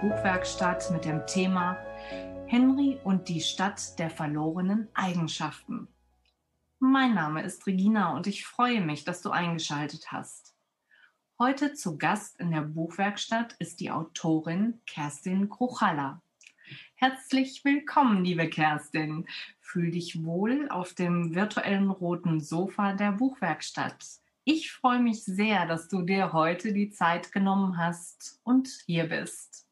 Buchwerkstatt mit dem Thema Henry und die Stadt der verlorenen Eigenschaften. Mein Name ist Regina und ich freue mich, dass du eingeschaltet hast. Heute zu Gast in der Buchwerkstatt ist die Autorin Kerstin Kruchalla. Herzlich willkommen, liebe Kerstin. Fühl dich wohl auf dem virtuellen roten Sofa der Buchwerkstatt. Ich freue mich sehr, dass du dir heute die Zeit genommen hast und hier bist.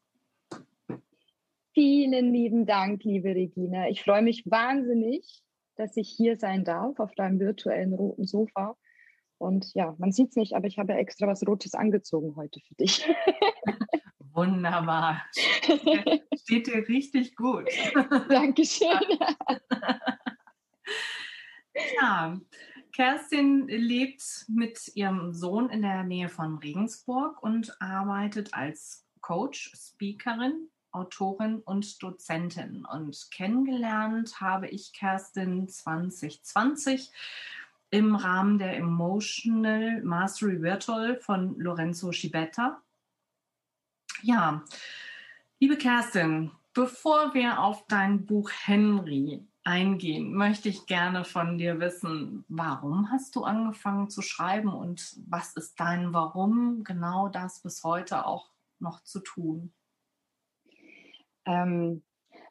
Vielen lieben Dank, liebe Regina. Ich freue mich wahnsinnig, dass ich hier sein darf auf deinem virtuellen roten Sofa. Und ja, man sieht es nicht, aber ich habe extra was Rotes angezogen heute für dich. Wunderbar. Steht dir richtig gut. Dankeschön. ja, Kerstin lebt mit ihrem Sohn in der Nähe von Regensburg und arbeitet als Coach, Speakerin, Autorin und Dozentin. Und kennengelernt habe ich Kerstin 2020 im Rahmen der Emotional Mastery Virtual von Lorenzo Schibetta. Ja, liebe Kerstin, bevor wir auf dein Buch Henry eingehen, möchte ich gerne von dir wissen, warum hast du angefangen zu schreiben und was ist dein Warum, genau das bis heute auch noch zu tun? Ähm,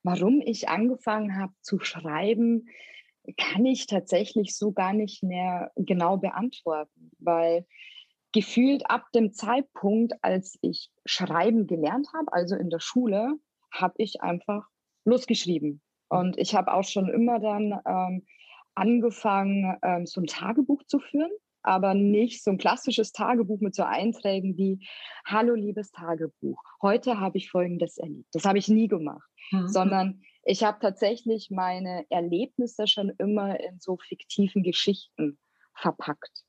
warum ich angefangen habe zu schreiben, kann ich tatsächlich so gar nicht mehr genau beantworten, weil gefühlt ab dem Zeitpunkt, als ich schreiben gelernt habe, also in der Schule, habe ich einfach losgeschrieben. Und ich habe auch schon immer dann ähm, angefangen, ähm, so ein Tagebuch zu führen, aber nicht so ein klassisches Tagebuch mit so Einträgen wie Hallo liebes Tagebuch, heute habe ich Folgendes erlebt. Das habe ich nie gemacht, mhm. sondern ich habe tatsächlich meine Erlebnisse schon immer in so fiktiven Geschichten verpackt.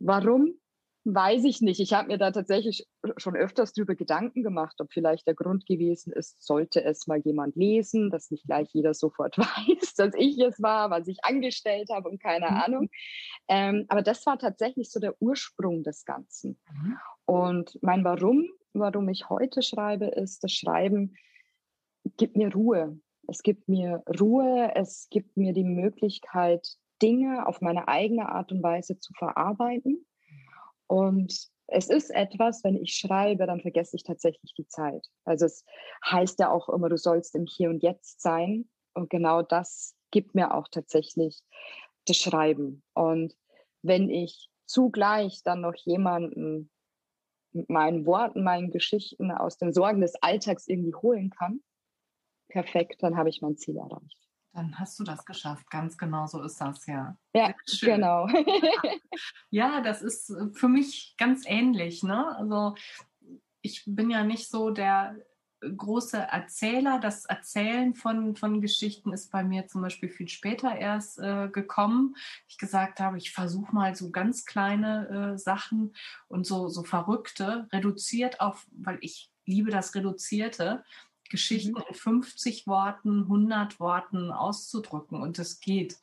Warum? Weiß ich nicht. Ich habe mir da tatsächlich schon öfters drüber Gedanken gemacht, ob vielleicht der Grund gewesen ist, sollte es mal jemand lesen, dass nicht gleich jeder sofort weiß, dass ich es war, was ich angestellt habe und keine mhm. Ahnung. Ähm, aber das war tatsächlich so der Ursprung des Ganzen. Mhm. Und mein Warum, warum ich heute schreibe, ist, das Schreiben gibt mir Ruhe. Es gibt mir Ruhe, es gibt mir die Möglichkeit, Dinge auf meine eigene Art und Weise zu verarbeiten und es ist etwas, wenn ich schreibe, dann vergesse ich tatsächlich die Zeit. Also es heißt ja auch immer, du sollst im Hier und Jetzt sein. Und genau das gibt mir auch tatsächlich das Schreiben. Und wenn ich zugleich dann noch jemanden mit meinen Worten, meinen Geschichten aus den Sorgen des Alltags irgendwie holen kann, perfekt, dann habe ich mein Ziel erreicht. Dann hast du das geschafft. Ganz genau so ist das, ja. Ja, genau. ja, das ist äh, für mich ganz ähnlich. Ne? Also ich bin ja nicht so der große Erzähler. Das Erzählen von, von Geschichten ist bei mir zum Beispiel viel später erst äh, gekommen. Ich gesagt habe, ich versuche mal so ganz kleine äh, Sachen und so, so verrückte, reduziert auf, weil ich liebe das Reduzierte, Geschichten mhm. in 50 Worten, 100 Worten auszudrücken und das geht.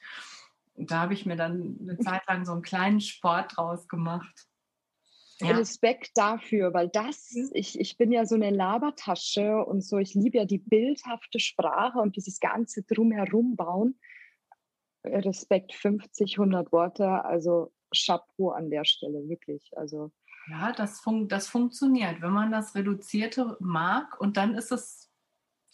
Und da habe ich mir dann eine Zeit lang so einen kleinen Sport draus gemacht. Ja. Respekt dafür, weil das, mhm. ich, ich bin ja so eine Labertasche und so, ich liebe ja die bildhafte Sprache und dieses ganze Drumherum bauen. Respekt 50, 100 Worte, also Chapeau an der Stelle, wirklich. Also. Ja, das, fun das funktioniert, wenn man das Reduzierte mag und dann ist es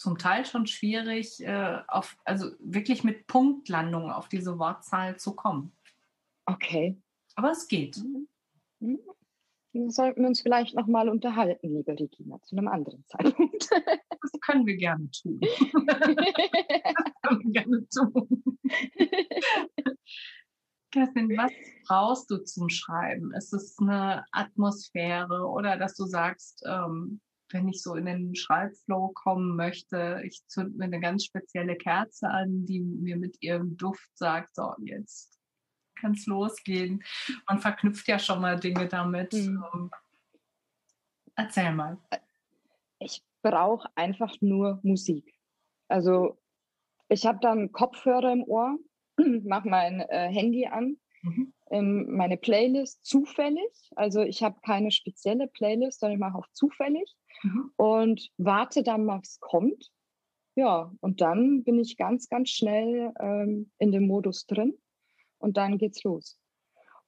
zum Teil schon schwierig, äh, auf, also wirklich mit Punktlandung auf diese Wortzahl zu kommen. Okay. Aber es geht. Mhm. Dann sollten wir uns vielleicht nochmal unterhalten, liebe Regina, zu einem anderen Zeitpunkt. Das können wir gerne tun. das können wir gerne tun. Kerstin, was brauchst du zum Schreiben? Ist es eine Atmosphäre oder dass du sagst, ähm, wenn ich so in den Schreibflow kommen möchte, ich zünd mir eine ganz spezielle Kerze an, die mir mit ihrem Duft sagt, so jetzt kann es losgehen. Man verknüpft ja schon mal Dinge damit. Mhm. Erzähl mal. Ich brauche einfach nur Musik. Also ich habe dann Kopfhörer im Ohr, mache mein äh, Handy an. Mhm. in meine Playlist zufällig. Also ich habe keine spezielle Playlist, sondern ich mache auch zufällig mhm. und warte dann, was kommt. Ja, und dann bin ich ganz, ganz schnell ähm, in dem Modus drin und dann geht's los.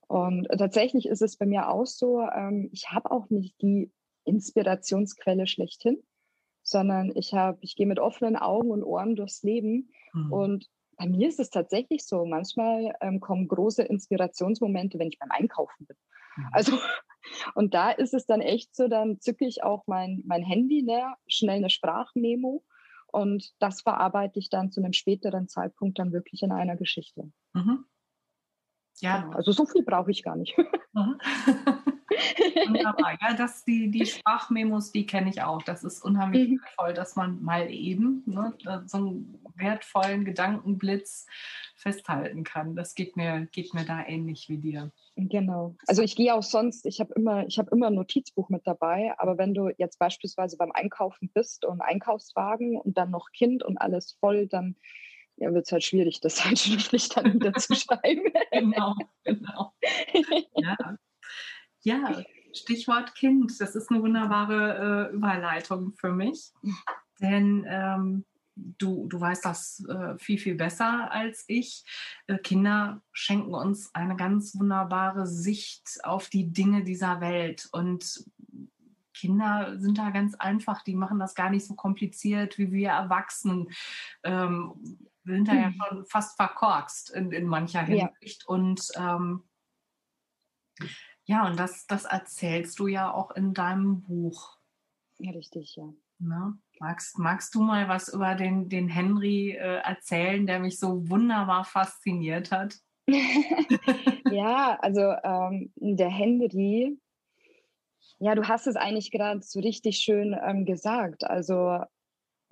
Und tatsächlich ist es bei mir auch so, ähm, ich habe auch nicht die Inspirationsquelle schlechthin, sondern ich habe, ich gehe mit offenen Augen und Ohren durchs Leben mhm. und bei mir ist es tatsächlich so. Manchmal ähm, kommen große Inspirationsmomente, wenn ich beim Einkaufen bin. Mhm. Also, und da ist es dann echt so, dann zücke ich auch mein, mein Handy, ne, schnell eine Sprachmemo und das verarbeite ich dann zu einem späteren Zeitpunkt dann wirklich in einer Geschichte. Mhm. Ja. Genau. Also so viel brauche ich gar nicht. Mhm. Wunderbar. Ja, das, die, die Sprachmemos, die kenne ich auch. Das ist unheimlich mhm. wertvoll, dass man mal eben ne, so einen wertvollen Gedankenblitz festhalten kann. Das geht mir, geht mir da ähnlich wie dir. Genau. Also ich gehe auch sonst, ich habe immer, ich habe immer ein Notizbuch mit dabei, aber wenn du jetzt beispielsweise beim Einkaufen bist und Einkaufswagen und dann noch Kind und alles voll, dann ja, wird es halt schwierig, das halt schriftlich dann wieder zu schreiben. genau, genau. Ja. Ja, Stichwort Kind. Das ist eine wunderbare äh, Überleitung für mich. Denn ähm, du, du weißt das äh, viel, viel besser als ich. Äh, Kinder schenken uns eine ganz wunderbare Sicht auf die Dinge dieser Welt. Und Kinder sind da ganz einfach, die machen das gar nicht so kompliziert wie wir Erwachsenen. Ähm, wir sind da ja hm. schon fast verkorkst in, in mancher Hinsicht. Ja. Und ähm, ja, und das, das erzählst du ja auch in deinem Buch. Ja, richtig, ja. Na, magst, magst du mal was über den, den Henry äh, erzählen, der mich so wunderbar fasziniert hat? ja, also ähm, der Henry, ja, du hast es eigentlich gerade so richtig schön ähm, gesagt. Also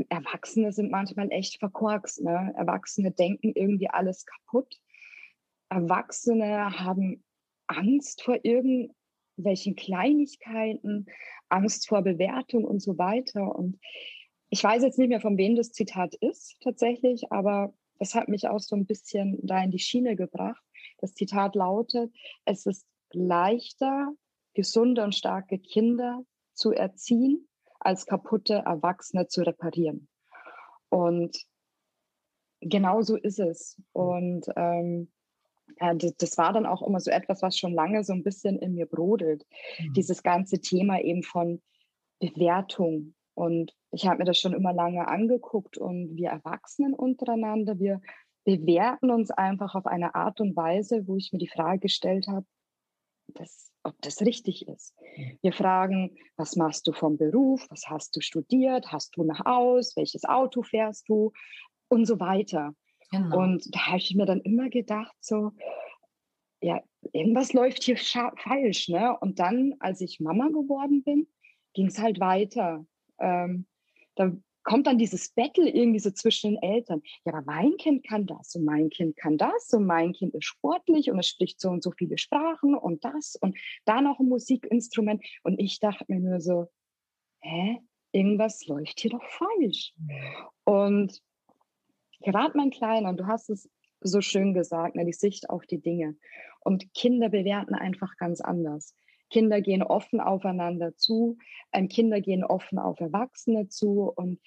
Erwachsene sind manchmal echt verkorkst. Ne? Erwachsene denken irgendwie alles kaputt. Erwachsene haben Angst vor irgendwelchen Kleinigkeiten, Angst vor Bewertung und so weiter. Und ich weiß jetzt nicht mehr, von wem das Zitat ist tatsächlich, aber das hat mich auch so ein bisschen da in die Schiene gebracht. Das Zitat lautet, es ist leichter, gesunde und starke Kinder zu erziehen, als kaputte Erwachsene zu reparieren. Und genau so ist es. Und ähm, ja, das, war dann auch immer so etwas, was schon lange so ein bisschen in mir brodelt. Mhm. Dieses ganze Thema eben von Bewertung. Und ich habe mir das schon immer lange angeguckt und wir Erwachsenen untereinander, wir bewerten uns einfach auf eine Art und Weise, wo ich mir die Frage gestellt habe, das, ob das richtig ist. Wir fragen, was machst du vom Beruf? Was hast du studiert? Hast du nach Haus? Welches Auto fährst du? Und so weiter. Genau. Und da habe ich mir dann immer gedacht, so, ja, irgendwas läuft hier falsch. Ne? Und dann, als ich Mama geworden bin, ging es halt weiter. Ähm, da kommt dann dieses Battle irgendwie so zwischen den Eltern. Ja, aber mein Kind kann das und mein Kind kann das und mein Kind ist sportlich und es spricht so und so viele Sprachen und das und da noch ein Musikinstrument. Und ich dachte mir nur so, hä, irgendwas läuft hier doch falsch. Und gerade mein Kleiner, und du hast es so schön gesagt, ne, die Sicht auf die Dinge. Und Kinder bewerten einfach ganz anders. Kinder gehen offen aufeinander zu, ähm, Kinder gehen offen auf Erwachsene zu und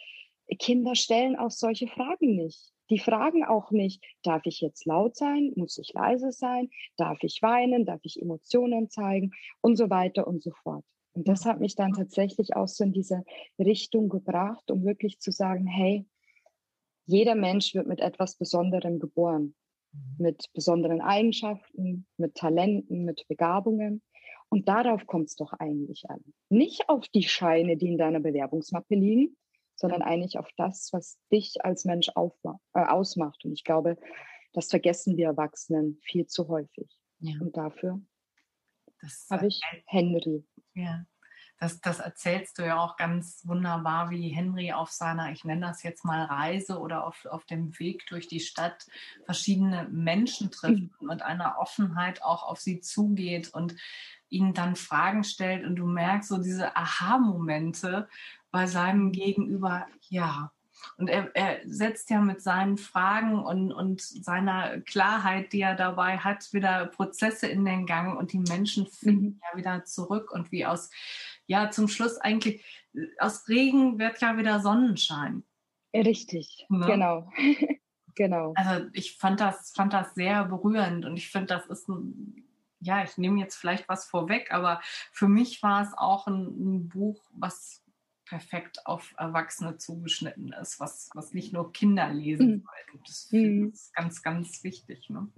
Kinder stellen auch solche Fragen nicht. Die fragen auch nicht, darf ich jetzt laut sein, muss ich leise sein, darf ich weinen, darf ich Emotionen zeigen und so weiter und so fort. Und das hat mich dann tatsächlich auch so in diese Richtung gebracht, um wirklich zu sagen, hey, jeder Mensch wird mit etwas Besonderem geboren, mhm. mit besonderen Eigenschaften, mit Talenten, mit Begabungen. Und darauf kommt es doch eigentlich an. Nicht auf die Scheine, die in deiner Bewerbungsmappe liegen, sondern eigentlich auf das, was dich als Mensch äh, ausmacht. Und ich glaube, das vergessen wir Erwachsenen viel zu häufig. Ja. Und dafür habe ich Henry. Ja das, das erzählst du ja auch ganz wunderbar, wie Henry auf seiner, ich nenne das jetzt mal Reise oder auf, auf dem Weg durch die Stadt verschiedene Menschen trifft mhm. und mit einer Offenheit auch auf sie zugeht und ihnen dann Fragen stellt und du merkst so diese Aha-Momente bei seinem Gegenüber, ja, Und er, er, setzt ja mit seinen Fragen und, und seiner Klarheit, die er dabei hat, wieder Prozesse in den Gang und die Menschen finden mhm. ja wieder zurück und wie aus, ja, zum Schluss eigentlich, aus Regen wird ja wieder Sonnenschein. Richtig, ne? genau. genau. Also ich fand das, fand das sehr berührend und ich finde, das ist ein, ja, ich nehme jetzt vielleicht was vorweg, aber für mich war es auch ein, ein Buch, was perfekt auf Erwachsene zugeschnitten ist, was, was nicht nur Kinder lesen mhm. sollten. Das mhm. ist ganz, ganz wichtig. Ne?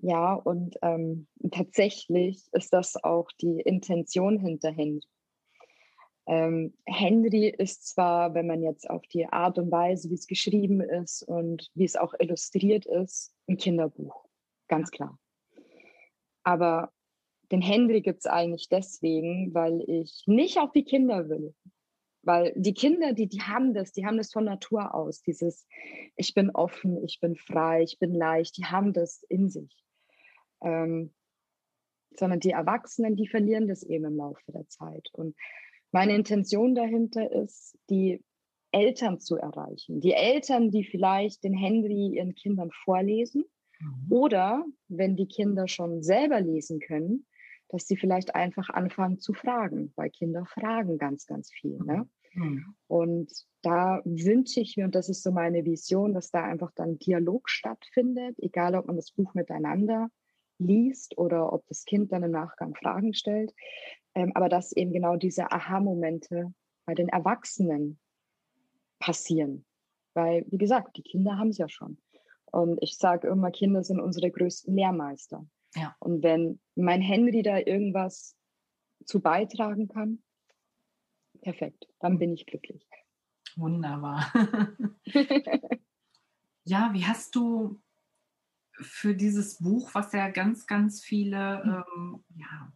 Ja, und ähm, tatsächlich ist das auch die Intention hinter Henry. Ähm, Henry ist zwar, wenn man jetzt auf die Art und Weise, wie es geschrieben ist und wie es auch illustriert ist, ein Kinderbuch, ganz klar. Aber den Henry gibt es eigentlich deswegen, weil ich nicht auf die Kinder will. Weil die Kinder, die, die haben das, die haben das von Natur aus. Dieses, ich bin offen, ich bin frei, ich bin leicht, die haben das in sich. Ähm, sondern die Erwachsenen, die verlieren das eben im Laufe der Zeit. Und meine Intention dahinter ist, die Eltern zu erreichen. Die Eltern, die vielleicht den Henry ihren Kindern vorlesen mhm. oder wenn die Kinder schon selber lesen können, dass sie vielleicht einfach anfangen zu fragen, weil Kinder fragen ganz, ganz viel. Ne? Mhm. Und da wünsche ich mir, und das ist so meine Vision, dass da einfach dann Dialog stattfindet, egal ob man das Buch miteinander liest oder ob das Kind dann im Nachgang Fragen stellt, ähm, aber dass eben genau diese Aha-Momente bei den Erwachsenen passieren. Weil, wie gesagt, die Kinder haben es ja schon. Und ich sage immer, Kinder sind unsere größten Lehrmeister. Ja. Und wenn mein Henry da irgendwas zu beitragen kann, perfekt, dann bin ich glücklich. Wunderbar. ja, wie hast du für dieses Buch, was ja ganz, ganz viele hm. ähm, ja,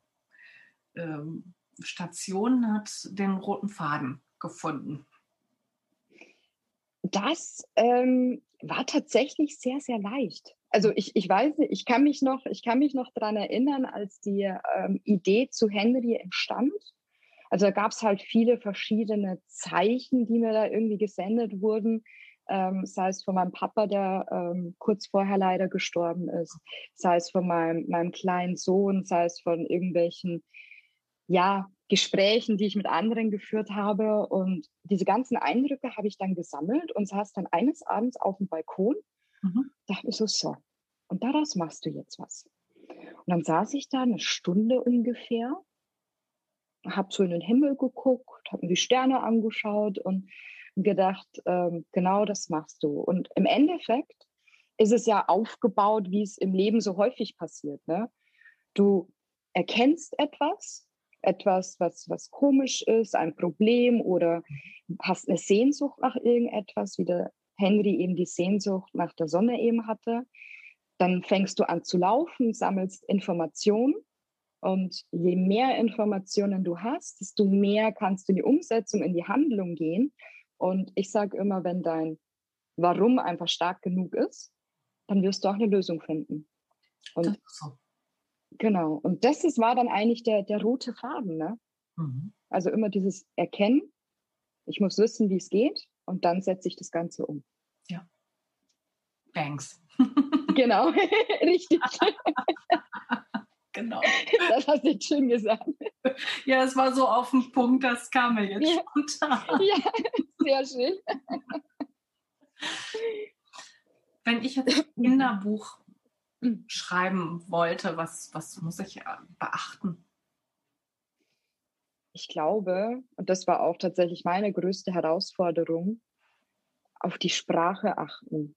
ähm, Stationen hat, den roten Faden gefunden? Das ähm, war tatsächlich sehr, sehr leicht also ich, ich weiß nicht, ich kann mich noch, ich kann mich noch daran erinnern, als die ähm, Idee zu Henry entstand. Also da gab es halt viele verschiedene Zeichen, die mir da irgendwie gesendet wurden. Ähm, sei es von meinem Papa, der ähm, kurz vorher leider gestorben ist, sei es von meinem, meinem kleinen Sohn, sei es von irgendwelchen ja, Gesprächen, die ich mit anderen geführt habe. Und diese ganzen Eindrücke habe ich dann gesammelt und saß dann eines Abends auf dem Balkon Mhm. Dachte ich so, so. Und daraus machst du jetzt was. Und dann saß ich da eine Stunde ungefähr, habe so in den Himmel geguckt, habe mir die Sterne angeschaut und gedacht, ähm, genau das machst du. Und im Endeffekt ist es ja aufgebaut, wie es im Leben so häufig passiert. Ne? Du erkennst etwas, etwas, was, was komisch ist, ein Problem oder hast eine Sehnsucht nach irgendetwas, wie der Henry eben die Sehnsucht nach der Sonne eben hatte. Dann fängst du an zu laufen, sammelst Informationen und je mehr Informationen du hast, desto mehr kannst du in die Umsetzung, in die Handlung gehen. Und ich sage immer, wenn dein Warum einfach stark genug ist, dann wirst du auch eine Lösung finden. Und so. Genau. Und das ist, war dann eigentlich der, der rote Faden. Ne? Mhm. Also immer dieses Erkennen. Ich muss wissen, wie es geht. Und dann setze ich das Ganze um. Ja. Thanks. Genau, richtig. genau. Das hast du jetzt schön gesagt. Ja, es war so auf den Punkt, das kam mir jetzt ja. spontan. Ja, sehr schön. Wenn ich jetzt ein Kinderbuch schreiben wollte, was, was muss ich äh, beachten? Ich glaube, und das war auch tatsächlich meine größte Herausforderung, auf die Sprache achten.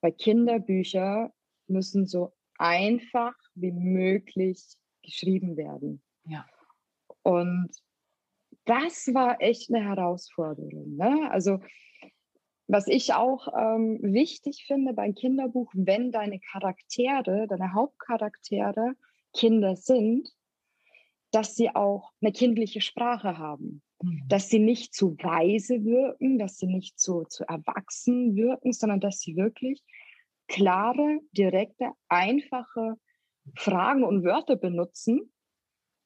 Weil Kinderbücher müssen so einfach wie möglich geschrieben werden. Ja. Und das war echt eine Herausforderung. Ne? Also was ich auch ähm, wichtig finde beim Kinderbuch, wenn deine Charaktere, deine Hauptcharaktere Kinder sind, dass sie auch eine kindliche Sprache haben. Mhm. Dass sie nicht zu weise wirken, dass sie nicht zu, zu erwachsen wirken, sondern dass sie wirklich klare, direkte, einfache Fragen und Wörter benutzen,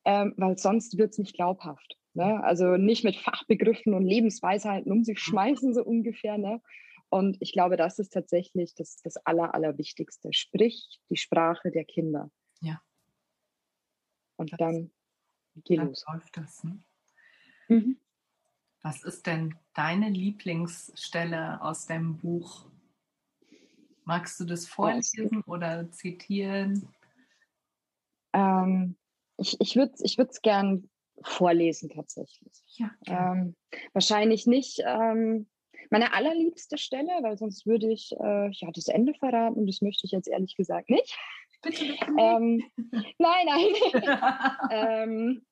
ähm, weil sonst wird es nicht glaubhaft. Ne? Also nicht mit Fachbegriffen und Lebensweisheiten um sich schmeißen, so ungefähr. Ne? Und ich glaube, das ist tatsächlich das, das Aller, Allerwichtigste. Sprich die Sprache der Kinder. Ja. Und das, dann geh dann los. läuft das. Ne? Mhm. Was ist denn deine Lieblingsstelle aus dem Buch? Magst du das vorlesen oder zitieren? Ähm, ich ich würde es ich gern vorlesen tatsächlich. Ja, ähm, wahrscheinlich nicht ähm, meine allerliebste Stelle, weil sonst würde ich äh, ja das Ende verraten und das möchte ich jetzt ehrlich gesagt nicht. Bitte. ähm, nein, nein. ähm,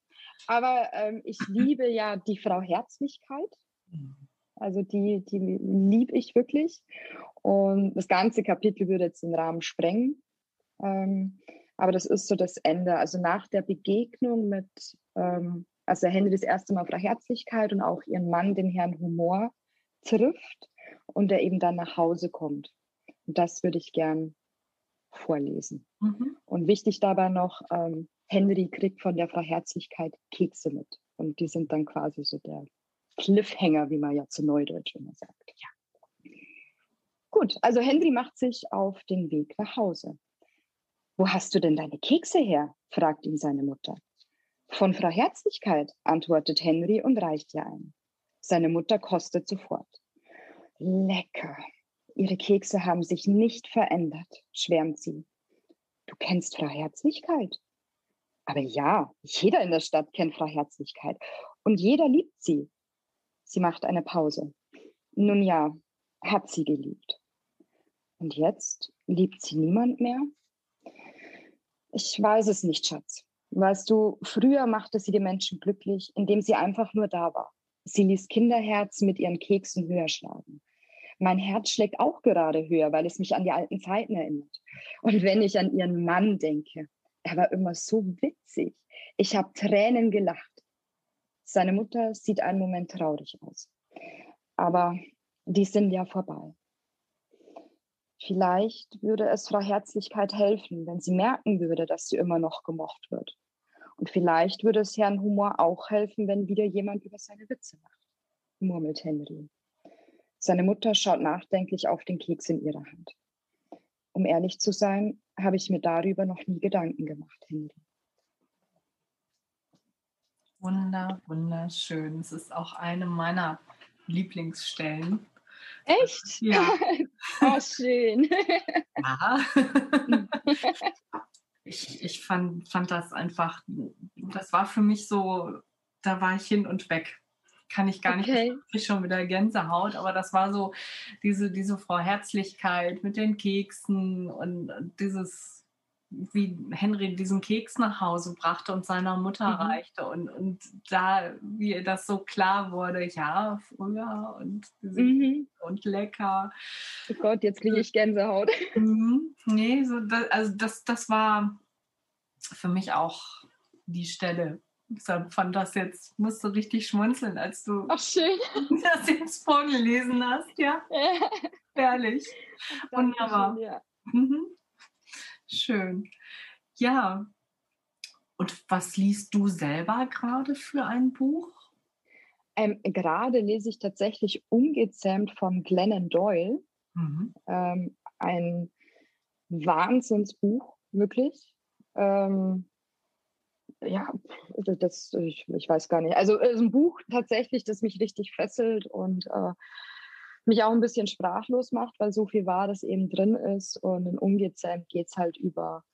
aber ähm, ich liebe ja die Frau Herzlichkeit. Mhm. Also die, die liebe ich wirklich. Und das ganze Kapitel würde jetzt den Rahmen sprengen. Ähm, aber das ist so das Ende. Also nach der Begegnung mit, ähm, also Henry das erste Mal Frau Herzlichkeit und auch ihren Mann, den Herrn Humor, trifft und der eben dann nach Hause kommt. Und das würde ich gern vorlesen. Mhm. Und wichtig dabei noch, ähm, Henry kriegt von der Frau Herzlichkeit Kekse mit. Und die sind dann quasi so der Cliffhanger, wie man ja zu Neudeutsch immer sagt. Ja. Gut, also Henry macht sich auf den Weg nach Hause. Wo hast du denn deine Kekse her? fragt ihn seine Mutter. Von Frau Herzlichkeit, antwortet Henry und reicht ihr ein. Seine Mutter kostet sofort. Lecker. Ihre Kekse haben sich nicht verändert, schwärmt sie. Du kennst Frau Herzlichkeit? Aber ja, jeder in der Stadt kennt Frau Herzlichkeit und jeder liebt sie. Sie macht eine Pause. Nun ja, hat sie geliebt. Und jetzt liebt sie niemand mehr? Ich weiß es nicht, Schatz. Weißt du, früher machte sie die Menschen glücklich, indem sie einfach nur da war. Sie ließ Kinderherz mit ihren Keksen höher schlagen. Mein Herz schlägt auch gerade höher, weil es mich an die alten Zeiten erinnert. Und wenn ich an ihren Mann denke, er war immer so witzig. Ich habe Tränen gelacht. Seine Mutter sieht einen Moment traurig aus. Aber die sind ja vorbei. Vielleicht würde es Frau Herzlichkeit helfen, wenn sie merken würde, dass sie immer noch gemocht wird. Und vielleicht würde es Herrn Humor auch helfen, wenn wieder jemand über seine Witze macht, murmelt Henry. Seine Mutter schaut nachdenklich auf den Keks in ihrer Hand. Um ehrlich zu sein, habe ich mir darüber noch nie Gedanken gemacht, Henry. Wunder, wunderschön. Es ist auch eine meiner Lieblingsstellen. Echt? Ja. oh, schön. Ja. Ich, ich fand, fand das einfach, das war für mich so, da war ich hin und weg. Kann ich gar okay. nicht, ich schon wieder Gänsehaut, aber das war so diese, diese Frau Herzlichkeit mit den Keksen und dieses, wie Henry diesen Keks nach Hause brachte und seiner Mutter mhm. reichte und, und da, wie das so klar wurde, ja, früher und, mhm. und lecker. Oh Gott, jetzt kriege ich Gänsehaut. Mhm. Nee, so das, also das, das war für mich auch die Stelle. Ich fand das jetzt, musste richtig schmunzeln, als du Ach, das jetzt vorgelesen hast, ja. Herrlich. Wunderbar. Ja. Mhm. Schön. Ja. Und was liest du selber gerade für ein Buch? Ähm, gerade lese ich tatsächlich Ungezähmt von Glennon Doyle. Mhm. Ähm, ein Wahnsinnsbuch, wirklich. Ähm, ja, das, ich, ich, weiß gar nicht. Also es ist ein Buch tatsächlich, das mich richtig fesselt und äh, mich auch ein bisschen sprachlos macht, weil so viel Wahres eben drin ist. Und in Ungezähmt geht es halt über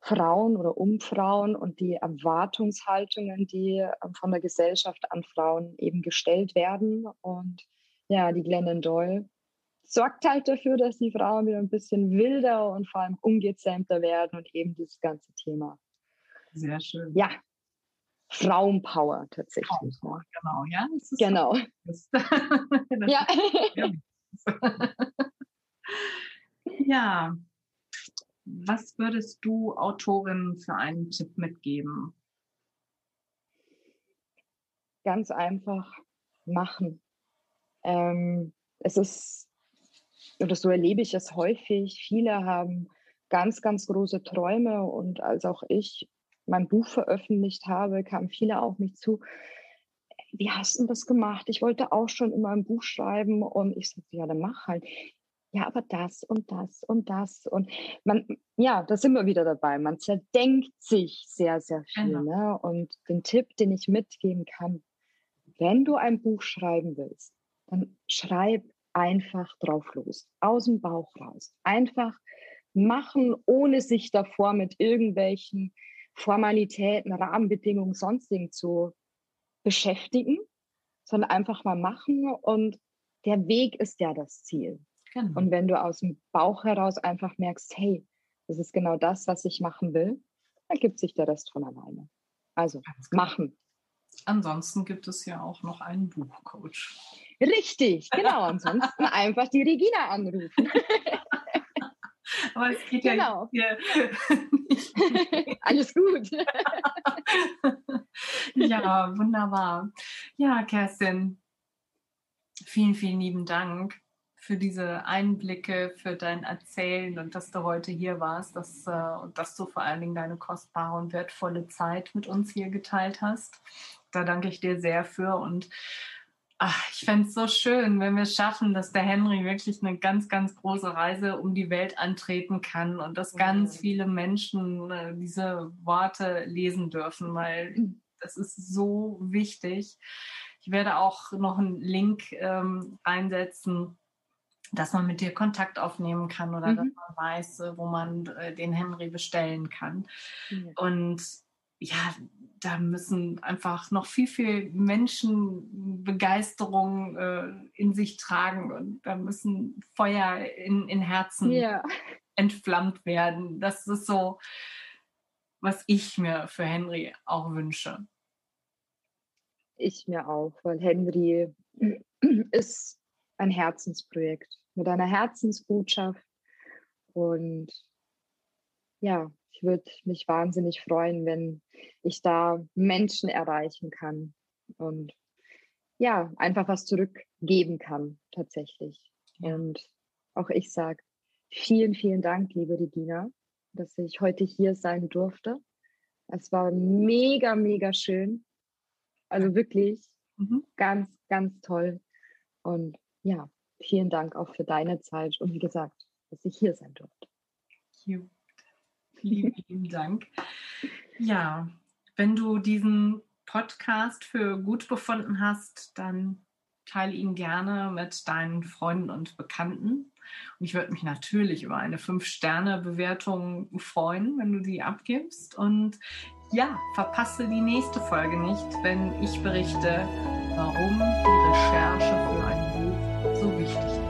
Frauen oder um Frauen und die Erwartungshaltungen, die ähm, von der Gesellschaft an Frauen eben gestellt werden. Und ja, die Glennon Doyle sorgt halt dafür, dass die Frauen wieder ein bisschen wilder und vor allem ungezähmter werden und eben dieses ganze Thema. Sehr schön. Ja, Frauenpower tatsächlich. Frauenpower, genau, ja. genau. ja. ja. Was würdest du Autorin für einen Tipp mitgeben? Ganz einfach machen. Ähm, es ist, oder so erlebe ich es häufig, viele haben ganz, ganz große Träume und als auch ich mein Buch veröffentlicht habe, kamen viele auf mich zu. wie hast du das gemacht? Ich wollte auch schon immer ein Buch schreiben und ich sagte, ja, dann mach halt. Ja, aber das und das und das und man, ja, da sind wir wieder dabei. Man zerdenkt sich sehr, sehr viel. Genau. Ne? Und den Tipp, den ich mitgeben kann, wenn du ein Buch schreiben willst, dann schreib einfach drauf los, aus dem Bauch raus. Einfach machen, ohne sich davor mit irgendwelchen Formalitäten, Rahmenbedingungen, sonstigen zu beschäftigen, sondern einfach mal machen und der Weg ist ja das Ziel. Genau. Und wenn du aus dem Bauch heraus einfach merkst, hey, das ist genau das, was ich machen will, dann gibt sich der Rest von alleine. Also machen. Ansonsten gibt es ja auch noch einen Buchcoach. Richtig, genau. Ansonsten einfach die Regina anrufen. Aber es geht genau. ja hier. Alles gut. ja, wunderbar. Ja, Kerstin, vielen, vielen lieben Dank für diese Einblicke, für dein Erzählen und dass du heute hier warst dass, äh, und dass du vor allen Dingen deine kostbare und wertvolle Zeit mit uns hier geteilt hast. Da danke ich dir sehr für und Ach, ich fände es so schön, wenn wir es schaffen, dass der Henry wirklich eine ganz, ganz große Reise um die Welt antreten kann und dass ganz viele Menschen äh, diese Worte lesen dürfen, weil das ist so wichtig. Ich werde auch noch einen Link ähm, reinsetzen, dass man mit dir Kontakt aufnehmen kann oder mhm. dass man weiß, äh, wo man äh, den Henry bestellen kann. Mhm. Und ja, da müssen einfach noch viel, viel Menschen Begeisterung äh, in sich tragen und da müssen Feuer in, in Herzen ja. entflammt werden. Das ist so, was ich mir für Henry auch wünsche. Ich mir auch, weil Henry ist ein Herzensprojekt mit einer Herzensbotschaft und ja, ich würde mich wahnsinnig freuen, wenn ich da Menschen erreichen kann und ja, einfach was zurückgeben kann tatsächlich. Und auch ich sage vielen, vielen Dank, liebe Regina, dass ich heute hier sein durfte. Es war mega, mega schön. Also wirklich mhm. ganz, ganz toll. Und ja, vielen Dank auch für deine Zeit und wie gesagt, dass ich hier sein durfte. Vielen lieben Dank. Ja, wenn du diesen Podcast für gut befunden hast, dann teile ihn gerne mit deinen Freunden und Bekannten. Und ich würde mich natürlich über eine 5-Sterne-Bewertung freuen, wenn du die abgibst. Und ja, verpasse die nächste Folge nicht, wenn ich berichte, warum die Recherche für ein Buch so wichtig ist.